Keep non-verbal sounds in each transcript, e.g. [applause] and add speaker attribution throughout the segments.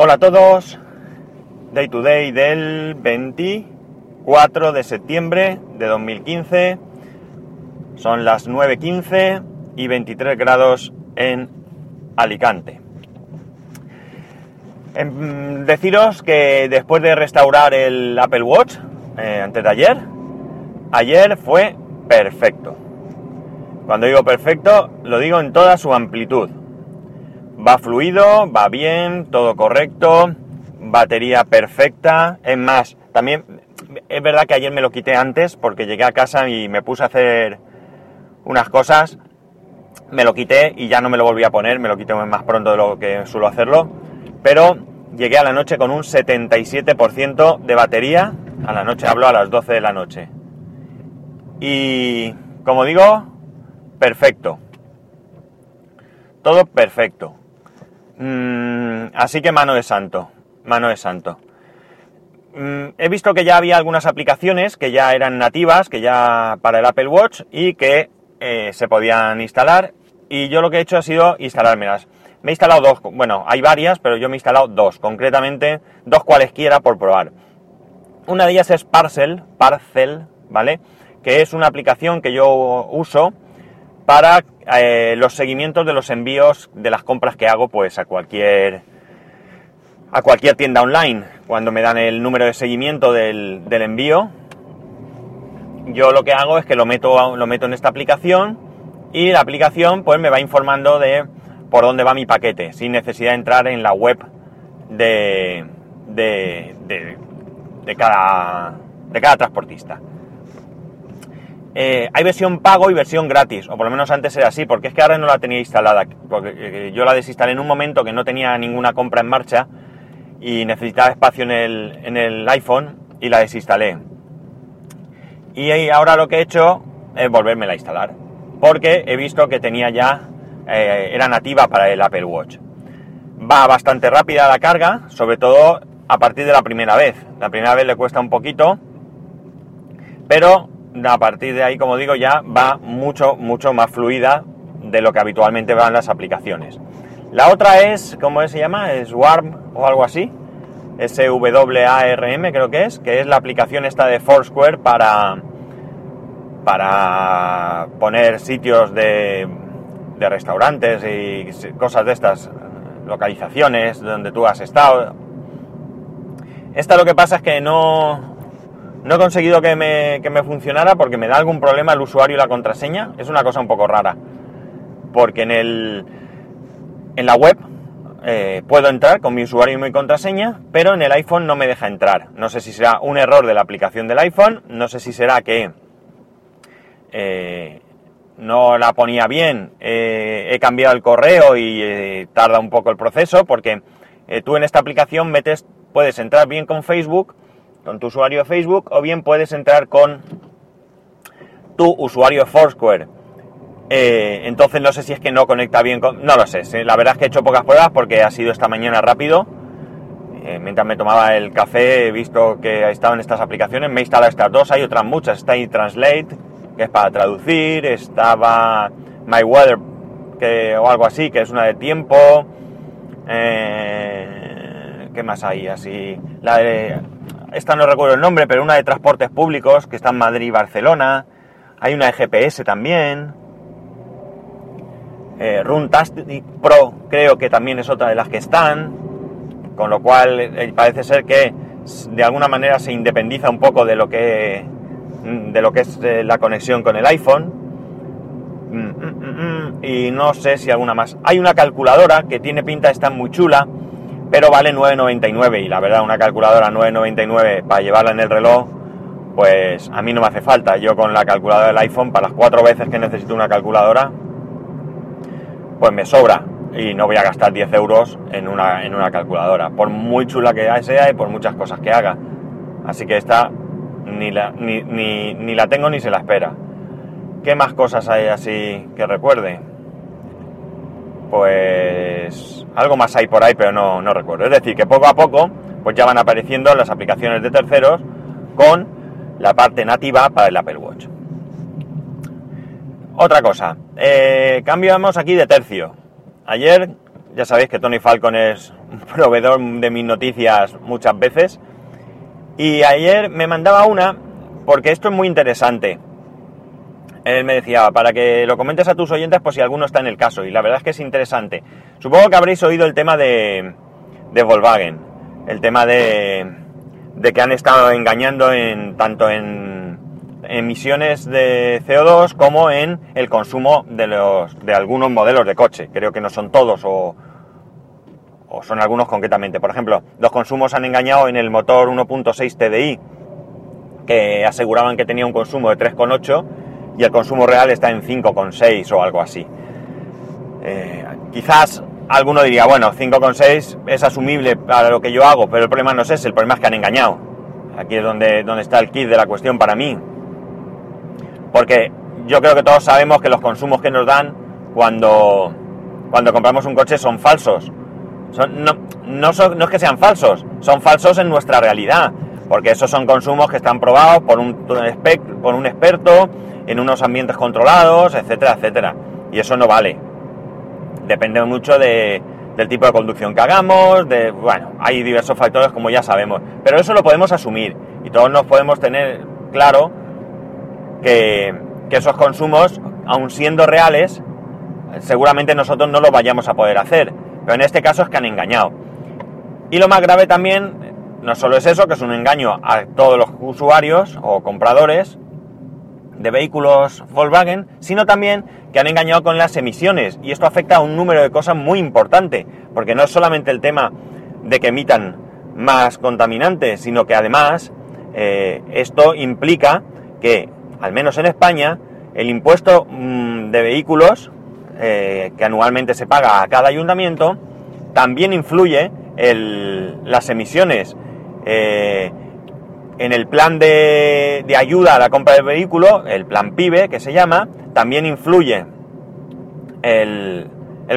Speaker 1: Hola a todos, Day to Day del 24 de septiembre de 2015, son las 9.15 y 23 grados en Alicante. Em, deciros que después de restaurar el Apple Watch, eh, antes de ayer, ayer fue perfecto. Cuando digo perfecto, lo digo en toda su amplitud. Va fluido, va bien, todo correcto, batería perfecta. Es más, también es verdad que ayer me lo quité antes porque llegué a casa y me puse a hacer unas cosas. Me lo quité y ya no me lo volví a poner, me lo quité más pronto de lo que suelo hacerlo. Pero llegué a la noche con un 77% de batería. A la noche hablo a las 12 de la noche. Y como digo, perfecto. Todo perfecto. Mm, así que mano de santo. Mano de santo. Mm, he visto que ya había algunas aplicaciones que ya eran nativas, que ya para el Apple Watch y que eh, se podían instalar. Y yo lo que he hecho ha sido instalármelas. Me he instalado dos, bueno, hay varias, pero yo me he instalado dos, concretamente dos cualesquiera por probar. Una de ellas es Parcel, Parcel, ¿vale? Que es una aplicación que yo uso para eh, los seguimientos de los envíos de las compras que hago, pues a cualquier a cualquier tienda online. Cuando me dan el número de seguimiento del, del envío, yo lo que hago es que lo meto, lo meto en esta aplicación y la aplicación pues me va informando de por dónde va mi paquete, sin necesidad de entrar en la web de, de, de, cada, de cada transportista. Eh, hay versión pago y versión gratis, o por lo menos antes era así, porque es que ahora no la tenía instalada, porque eh, yo la desinstalé en un momento que no tenía ninguna compra en marcha y necesitaba espacio en el, iPhone y la desinstalé. Y ahora lo que he hecho es volverme a instalar, porque he visto que tenía ya eh, era nativa para el Apple Watch. Va bastante rápida la carga, sobre todo a partir de la primera vez. La primera vez le cuesta un poquito, pero a partir de ahí, como digo, ya va mucho, mucho más fluida de lo que habitualmente van las aplicaciones. La otra es, ¿cómo se llama? Es Warm o algo así. S-W-A-R-M creo que es, que es la aplicación esta de Foursquare para, para poner sitios de de restaurantes y cosas de estas, localizaciones donde tú has estado. Esta lo que pasa es que no, no he conseguido que me, que me funcionara porque me da algún problema el usuario y la contraseña. Es una cosa un poco rara. Porque en, el, en la web eh, puedo entrar con mi usuario y mi contraseña, pero en el iPhone no me deja entrar. No sé si será un error de la aplicación del iPhone, no sé si será que eh, no la ponía bien, eh, he cambiado el correo y tarda un poco el proceso porque tú en esta aplicación metes, puedes entrar bien con Facebook, con tu usuario de Facebook, o bien puedes entrar con tu usuario de Foursquare. entonces no sé si es que no conecta bien con... No lo sé, la verdad es que he hecho pocas pruebas porque ha sido esta mañana rápido. mientras me tomaba el café he visto que estaban estas aplicaciones, me he instalado estas dos, hay otras muchas, está ahí Translate, que es para traducir, estaba My Weather, que, o algo así, que es una de tiempo. Eh, ¿Qué más hay? Así, la de, esta no recuerdo el nombre, pero una de transportes públicos, que está en Madrid y Barcelona. Hay una de GPS también. Eh, Runtastic Pro creo que también es otra de las que están. Con lo cual eh, parece ser que de alguna manera se independiza un poco de lo que Mm, de lo que es eh, la conexión con el iPhone. Mm, mm, y no sé si alguna más. Hay una calculadora que tiene pinta, está muy chula, pero vale 9,99 y la verdad una calculadora 9,99 para llevarla en el reloj, pues a mí no me hace falta. Yo con la calculadora del iPhone, para las cuatro veces que necesito una calculadora, pues me sobra y no voy a gastar 10 euros en una, en una calculadora, por muy chula que sea y por muchas cosas que haga. Así que esta ni la, ni, ni, la tengo ni se la espera. ¿Qué más cosas hay así que recuerde? Pues algo más hay por ahí, pero no, no recuerdo. Es decir, que poco a poco pues ya van apareciendo las aplicaciones de terceros con la parte nativa para el Apple Watch. Otra cosa, eh, cambiamos aquí de tercio. Ayer Ya sabéis que Tony Falcon es un [laughs] proveedor de mis noticias muchas veces. Y ayer me mandaba una, porque esto es muy interesante. Él me decía, para que lo comentes a tus oyentes, pues si alguno está en el caso. Y la verdad es que es interesante. Supongo que habréis oído el tema de, de Volkswagen. El tema de, de que han estado engañando en tanto en emisiones de CO2 como en el consumo de, los, de algunos modelos de coche. Creo que no son todos o, o son algunos concretamente. Por ejemplo, los consumos han engañado en el motor 1.6 TDI, que aseguraban que tenía un consumo de 3,8 y el consumo real está en 5,6 o algo así. Eh, quizás alguno diría, bueno, 5,6 es asumible para lo que yo hago, pero el problema no es ese, el problema es que han engañado. Aquí es donde, donde está el kit de la cuestión para mí. Porque yo creo que todos sabemos que los consumos que nos dan cuando, cuando compramos un coche son falsos. no, no, son, es que sean falsos, son falsos en nuestra realidad. Porque esos son consumos que están probados por un experto, en unos ambientes controlados, etcétera, etcétera. Y eso no vale. Depende mucho de, del tipo de conducción que hagamos, bueno, hay diversos factores como ya sabemos. Pero eso lo podemos asumir y todos nos podemos tener claro que, esos consumos, aun siendo reales, seguramente nosotros no lo vayamos a poder hacer. Pero en este caso es que han engañado. Y lo más grave también, no solo es eso, que es un engaño a todos los usuarios o compradores de vehículos Volkswagen, sino también que han engañado con las emisiones. Y esto afecta a un número de cosas muy importante, porque no es solamente el tema de que emitan más contaminantes, sino que además eh, esto implica que al menos en España, el impuesto mm, de vehículos eh, que anualmente se paga a cada ayuntamiento también influye en las emisiones. Eh, en el plan de, ayuda a la compra del vehículo, el plan PIBE que se llama, también influye el,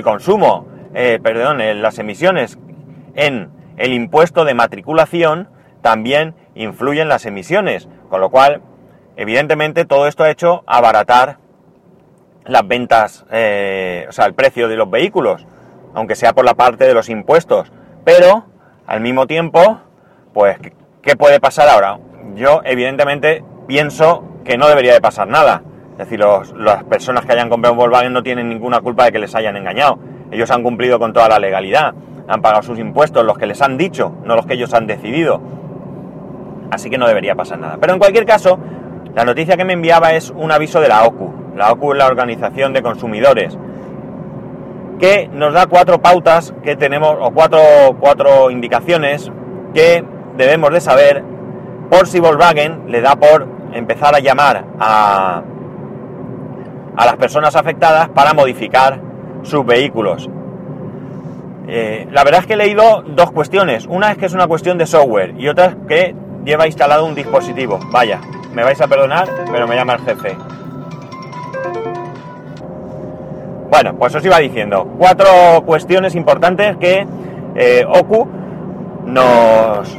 Speaker 1: consumo, eh, perdón, las emisiones en el impuesto de matriculación, también influyen las emisiones, con lo cual Evidentemente todo esto ha hecho abaratar las ventas, eh, o sea, el precio de los vehículos, aunque sea por la parte de los impuestos. Pero, al mismo tiempo, pues, ¿qué puede pasar ahora? Yo, evidentemente, pienso que no debería de pasar nada. Es decir, las personas que hayan comprado un Volkswagen no tienen ninguna culpa de que les hayan engañado. Ellos han cumplido con toda la legalidad, han pagado sus impuestos, los que les han dicho, no los que ellos han decidido. Así que no debería pasar nada. Pero en cualquier caso, la noticia que me enviaba es un aviso de la OCU. La OCU es la Organización de Consumidores, que nos da cuatro pautas que tenemos, o cuatro, cuatro indicaciones que debemos de saber por si Volkswagen le da por empezar a llamar a, a las personas afectadas para modificar sus vehículos. Eh, la verdad es que he leído dos cuestiones. Una es que es una cuestión de software y otra es que lleva instalado un dispositivo. Vaya, me vais a perdonar, pero me llama el jefe. Bueno, pues os iba diciendo, cuatro cuestiones importantes que eh, OCU nos,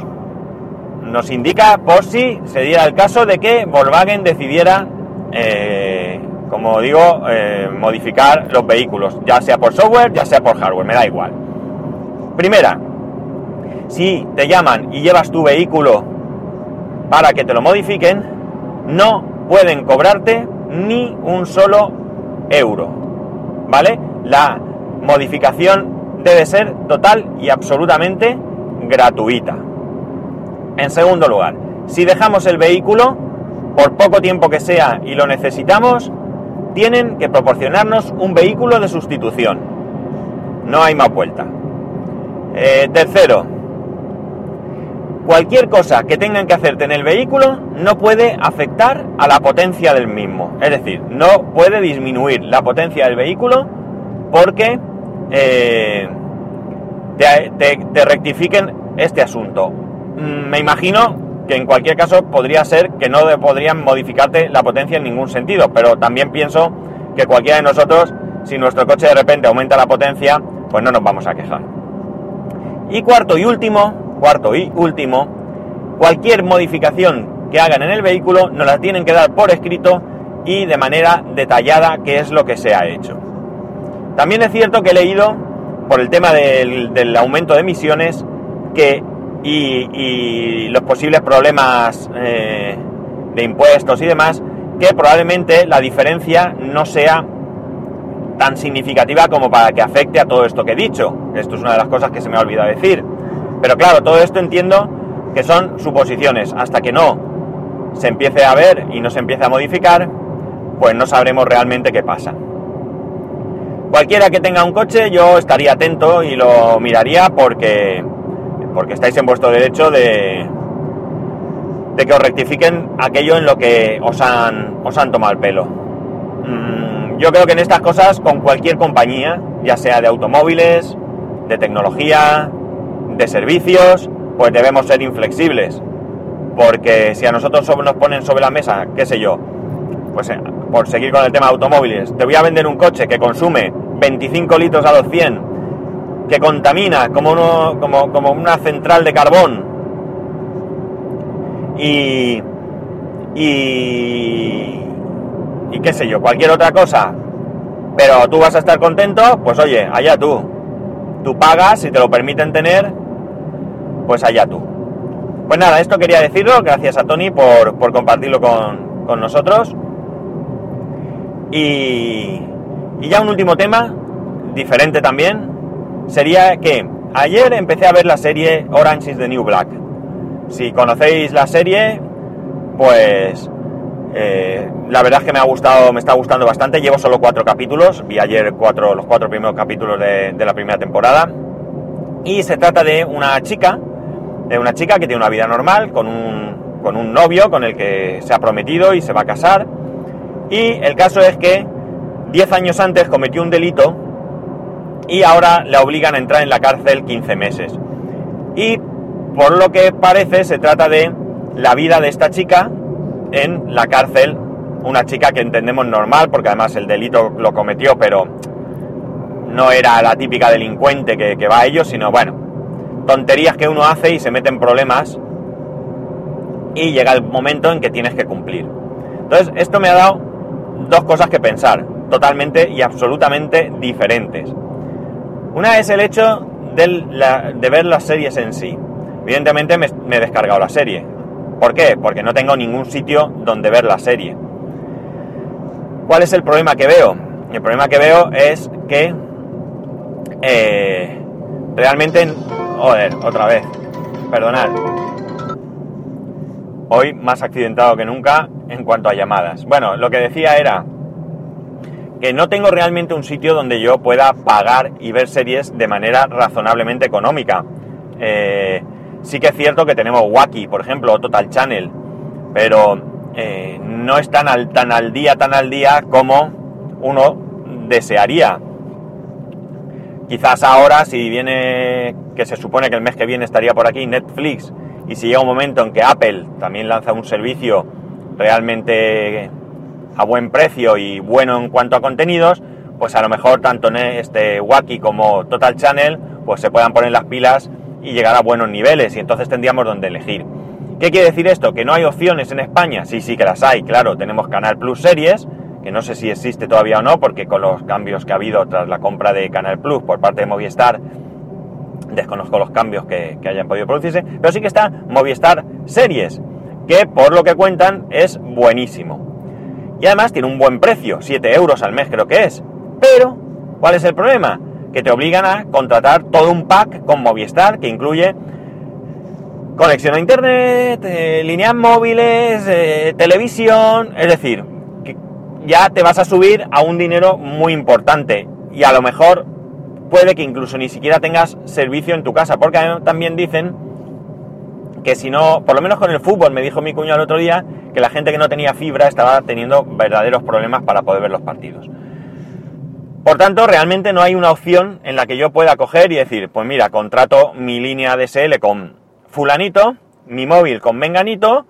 Speaker 1: nos indica por si se diera el caso de que Volkswagen decidiera, eh, como digo, eh, modificar los vehículos, ya sea por software, ya sea por hardware, me da igual. Primera, si te llaman y llevas tu vehículo para que te lo modifiquen, no pueden cobrarte ni un solo euro. ¿Vale? La modificación debe ser total y absolutamente gratuita. En segundo lugar, si dejamos el vehículo, por poco tiempo que sea y lo necesitamos, tienen que proporcionarnos un vehículo de sustitución. No hay más vuelta. Eh, tercero, cualquier cosa que tengan que hacerte en el vehículo no puede afectar a la potencia del mismo. Es decir, no puede disminuir la potencia del vehículo porque eh, te, rectifiquen este asunto. Mm, me imagino que en cualquier caso podría ser que no podrían modificarte la potencia en ningún sentido, pero también pienso que cualquiera de nosotros, si nuestro coche de repente aumenta la potencia, pues no nos vamos a quejar. Y cuarto y último, cuarto y último, cualquier modificación que hagan en el vehículo nos la tienen que dar por escrito y de manera detallada qué es lo que se ha hecho. También es cierto que he leído por el tema del, aumento de emisiones que, y, los posibles problemas eh, de impuestos y demás, que probablemente la diferencia no sea tan significativa como para que afecte a todo esto que he dicho. Esto es una de las cosas que se me ha olvidado decir. Pero claro, todo esto entiendo que son suposiciones. Hasta que no se empiece a ver y no se empiece a modificar, pues no sabremos realmente qué pasa. Cualquiera que tenga un coche, yo estaría atento y lo miraría porque, porque estáis en vuestro derecho de, de que os rectifiquen aquello en lo que os han, os han tomado el pelo. Mm, yo creo que en estas cosas, con cualquier compañía, ya sea de automóviles, de tecnología, de servicios, pues debemos ser inflexibles. Porque si a nosotros nos ponen sobre la mesa, qué sé yo, pues eh, por seguir con el tema de automóviles, te voy a vender un coche que consume 25 litros a los 100, que contamina como, uno, como, como una central de carbón y, y, y qué sé yo, cualquier otra cosa, pero tú vas a estar contento, pues oye, allá tú. Tú pagas, si te lo permiten tener, pues allá tú. Pues nada, esto quería decirlo, gracias a Tony por, por compartirlo con, con nosotros. Y, y ya un último tema, diferente también, sería que ayer empecé a ver la serie Orange is the New Black. Si conocéis la serie, pues eh, la verdad es que me ha gustado, me está gustando bastante. Llevo solo cuatro capítulos, vi ayer los cuatro primeros capítulos de, de la primera temporada. Y se trata de una chica, de una chica que tiene una vida normal, con un, con un novio con el que se ha prometido y se va a casar y el caso es que 10 años antes cometió un delito y ahora le obligan a entrar en la cárcel 15 meses. Y por lo que parece se trata de la vida de esta chica en la cárcel, una chica que entendemos normal, porque además el delito lo cometió, pero no era la típica delincuente que, que va a ellos, sino bueno, tonterías que uno hace y se mete en problemas y llega el momento en que tienes que cumplir. Entonces, esto me ha dado dos cosas que pensar, totalmente y absolutamente diferentes. Una es el hecho de, ver las series en sí. Evidentemente me, he descargado la serie. ¿Por qué? Porque no tengo ningún sitio donde ver la serie. ¿Cuál es el problema que veo? El problema que veo es que eh, realmente... Joder, otra vez. Perdonad. Hoy más accidentado que nunca en cuanto a llamadas. Bueno, lo que decía era que no tengo realmente un sitio donde yo pueda pagar y ver series de manera razonablemente económica. Eh, sí que es cierto que tenemos Wacky, por ejemplo, o Total Channel, pero eh, no están al, tan al día, tan al día como uno desearía. Quizás ahora, si viene, que se supone que el mes que viene estaría por aquí, Netflix, y si llega un momento en que Apple también lanza un servicio realmente a buen precio y bueno en cuanto a contenidos, pues a lo mejor tanto este Wacky como Total Channel pues se puedan poner las pilas y llegar a buenos niveles y entonces tendríamos donde elegir. ¿Qué quiere decir esto? ¿Que no hay opciones en España? Sí, sí que las hay, claro, tenemos Canal Plus Series, que no sé si existe todavía o no, porque con los cambios que ha habido tras la compra de Canal Plus por parte de Movistar, desconozco los cambios que, que hayan podido producirse, pero sí que está Movistar Series, que por lo que cuentan es buenísimo. Y además tiene un buen precio, 7 euros al mes creo que es. Pero, ¿cuál es el problema? Que te obligan a contratar todo un pack con Movistar que incluye conexión a internet, eh, líneas móviles, eh, televisión, es decir, que ya te vas a subir a un dinero muy importante y a lo mejor puede que incluso ni siquiera tengas servicio en tu casa, porque también dicen que si no, por lo menos con el fútbol, me dijo mi cuñado el otro día, que la gente que no tenía fibra estaba teniendo verdaderos problemas para poder ver los partidos. Por tanto, realmente no hay una opción en la que yo pueda coger y decir, pues mira, contrato mi línea DSL con fulanito, mi móvil con menganito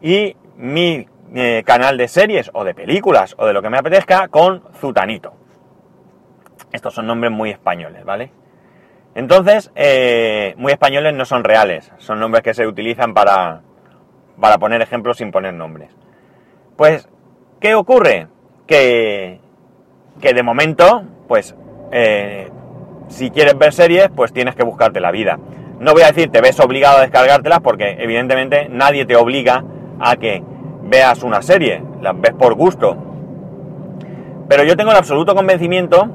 Speaker 1: y mi eh, canal de series o de películas o de lo que me apetezca con zutanito. Estos son nombres muy españoles, ¿vale? Entonces, eh, muy españoles no son reales, son nombres que se utilizan para, para poner ejemplos sin poner nombres. Pues, ¿qué ocurre? Que, que de momento, pues, eh, si quieres ver series, pues tienes que buscarte la vida. No voy a decir te ves obligado a descargártelas porque evidentemente nadie te obliga a que veas una serie, las ves por gusto. Pero yo tengo el absoluto convencimiento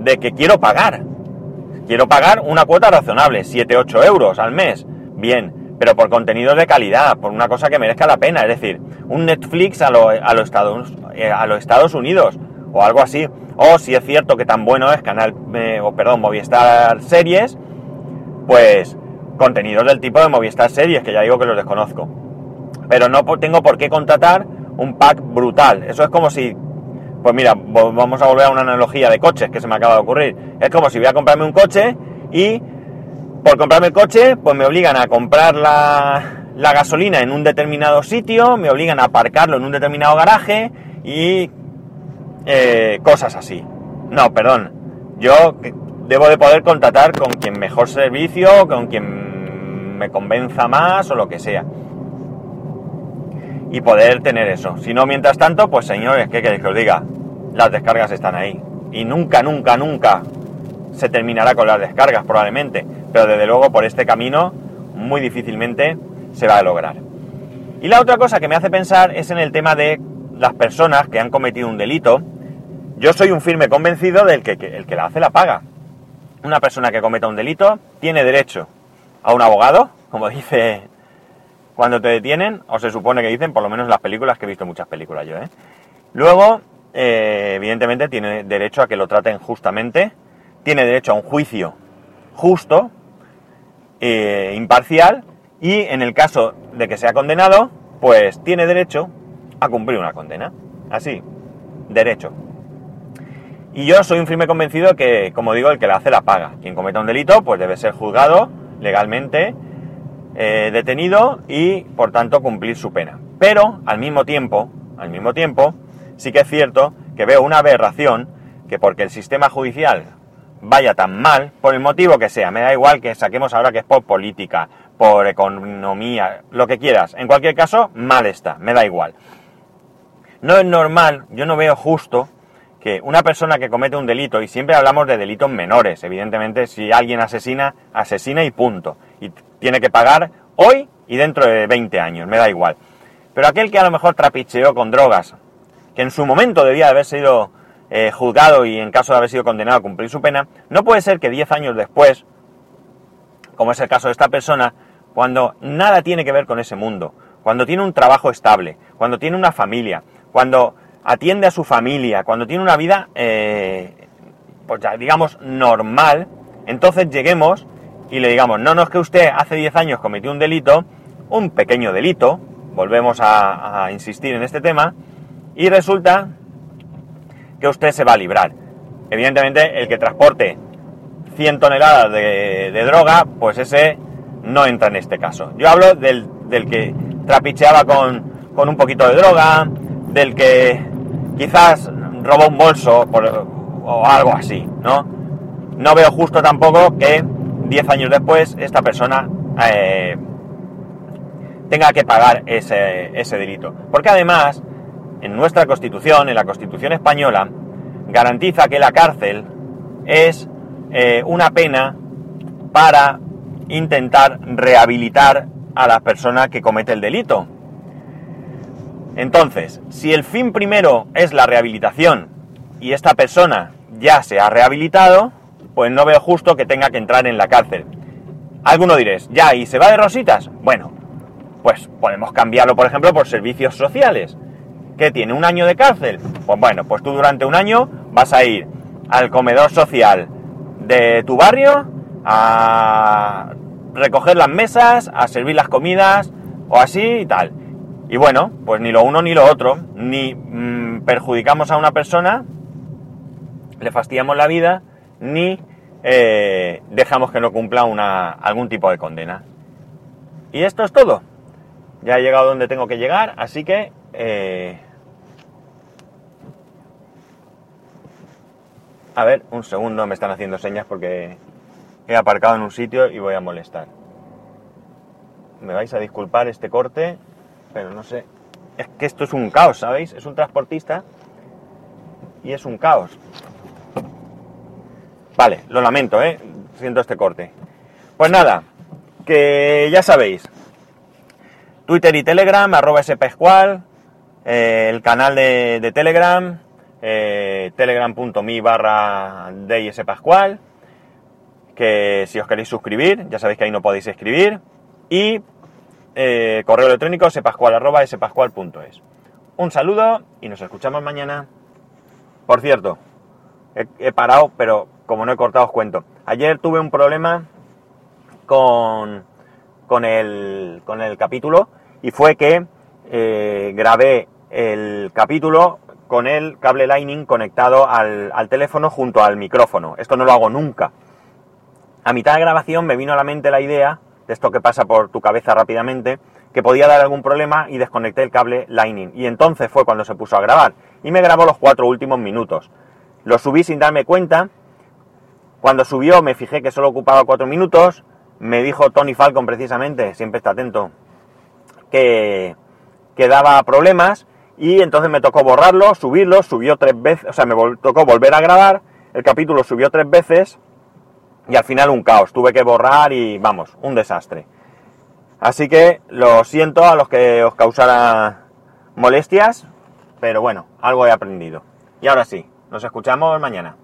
Speaker 1: de que quiero pagar. Quiero pagar una cuota razonable, 7-8 euros al mes. Bien, pero por contenido de calidad, por una cosa que merezca la pena. Es decir, un Netflix a los Estados, eh, a Estados Unidos o algo así. O si es cierto que tan bueno es Canal, eh, o perdón, Movistar Series, pues contenidos del tipo de Movistar Series, que ya digo que los desconozco. Pero no tengo por qué contratar un pack brutal. Eso es como si, pues mira, vamos a volver a una analogía de coches que se me acaba de ocurrir. Es como si voy a comprarme un coche y por comprarme el coche, pues me obligan a comprar la, gasolina en un determinado sitio, me obligan a aparcarlo en un determinado garaje y eh, cosas así. No, perdón. Yo debo de poder contratar con quien mejor servicio, con quien me convenza más o lo que sea. Y poder tener eso. Si no, mientras tanto, pues señores, ¿qué queréis que os diga? Las descargas están ahí. Y nunca, nunca, nunca se terminará con las descargas probablemente. Pero desde luego por este camino muy difícilmente se va a lograr. Y la otra cosa que me hace pensar es en el tema de las personas que han cometido un delito. Yo soy un firme convencido del que, el que la hace la paga. Una persona que cometa un delito tiene derecho a un abogado, como [laughs] dice cuando te detienen, o se supone que dicen, por lo menos en las películas, que he visto muchas películas yo. ¿eh? Luego, eh, evidentemente, tiene derecho a que lo traten justamente, tiene derecho a un juicio justo, eh, imparcial, y en el caso de que sea condenado, pues tiene derecho a cumplir una condena. Así, derecho. Y yo soy un firme convencido que, como digo, el que la hace la paga. Quien cometa un delito, pues debe ser juzgado legalmente, eh, detenido y, por tanto, cumplir su pena. Pero, al mismo tiempo, al mismo tiempo, sí que es cierto que veo una aberración que porque el sistema judicial vaya tan mal, por el motivo que sea, me da igual que saquemos ahora que es por política, por economía, lo que quieras, en cualquier caso, mal está, me da igual. No es normal, yo no veo justo que una persona que comete un delito, y siempre hablamos de delitos menores, evidentemente si alguien asesina, asesina y punto, y tiene que pagar hoy y dentro de 20 años, me da igual. Pero aquel que a lo mejor trapicheó con drogas, que en su momento debía haber sido eh, juzgado y en caso de haber sido condenado a cumplir su pena, no puede ser que 10 años después, como es el caso de esta persona, cuando nada tiene que ver con ese mundo, cuando tiene un trabajo estable, cuando tiene una familia, cuando atiende a su familia, cuando tiene una vida, eh, pues ya digamos, normal, entonces lleguemos y le digamos, no, no es que usted hace 10 años cometió un delito, un pequeño delito, volvemos a, insistir en este tema, y resulta que usted se va a librar. Evidentemente, el que transporte 100 toneladas de, droga, pues ese no entra en este caso. Yo hablo del, del que trapicheaba con, con un poquito de droga, del que quizás robó un bolso o algo así, ¿no? No veo justo tampoco que 10 años después esta persona eh, tenga que pagar ese, ese delito. Porque además, en nuestra Constitución, en la Constitución española, garantiza que la cárcel es eh, una pena para intentar rehabilitar a la persona que comete el delito. Entonces, si el fin primero es la rehabilitación y esta persona ya se ha rehabilitado, pues no veo justo que tenga que entrar en la cárcel. Alguno diréis, ya, ¿y se va de rositas? Bueno, pues podemos cambiarlo, por ejemplo, por servicios sociales. ¿Qué tiene? ¿Un año de cárcel? Pues bueno, pues tú durante un año vas a ir al comedor social de tu barrio a recoger las mesas, a servir las comidas o así y tal. Y bueno, pues ni lo uno ni lo otro, ni mm, perjudicamos a una persona, le fastidiamos la vida, ni eh, dejamos que no cumpla una, algún tipo de condena. Y esto es todo. Ya he llegado donde tengo que llegar, así que... Eh, a ver, un segundo, me están haciendo señas porque he aparcado en un sitio y voy a molestar. Me vais a disculpar este corte, pero no sé. Es que esto es un caos, ¿sabéis? Es un transportista y es un caos. Vale, lo lamento, ¿eh? Siento este corte. Pues nada, que ya sabéis. Twitter y Telegram, arroba spescual, eh, el canal de, Telegram, eh, telegram.me barra Pascual, que si os queréis suscribir, ya sabéis que ahí no podéis escribir, y eh, correo electrónico spascual arroba. Un saludo y nos escuchamos mañana. Por cierto, he, parado, pero como no he cortado os cuento. Ayer tuve un problema con, con, el, con el capítulo y fue que eh, grabé el capítulo con el cable Lightning conectado al, teléfono junto al micrófono. Esto no lo hago nunca. A mitad de grabación me vino a la mente la idea, de esto que pasa por tu cabeza rápidamente, que podía dar algún problema y desconecté el cable Lightning. Y entonces fue cuando se puso a grabar. Y me grabó los cuatro últimos minutos. Lo subí sin darme cuenta. Cuando subió me fijé que solo ocupaba cuatro minutos. Me dijo Tony Falcon precisamente, siempre está atento, que, que daba problemas. Y entonces me tocó borrarlo, subirlo, subió tres veces, o sea, me tocó volver a grabar. El capítulo subió tres veces y al final un caos. Tuve que borrar y vamos, un desastre. Así que lo siento a los que os causara molestias, pero bueno, algo he aprendido. Y ahora sí, nos escuchamos mañana.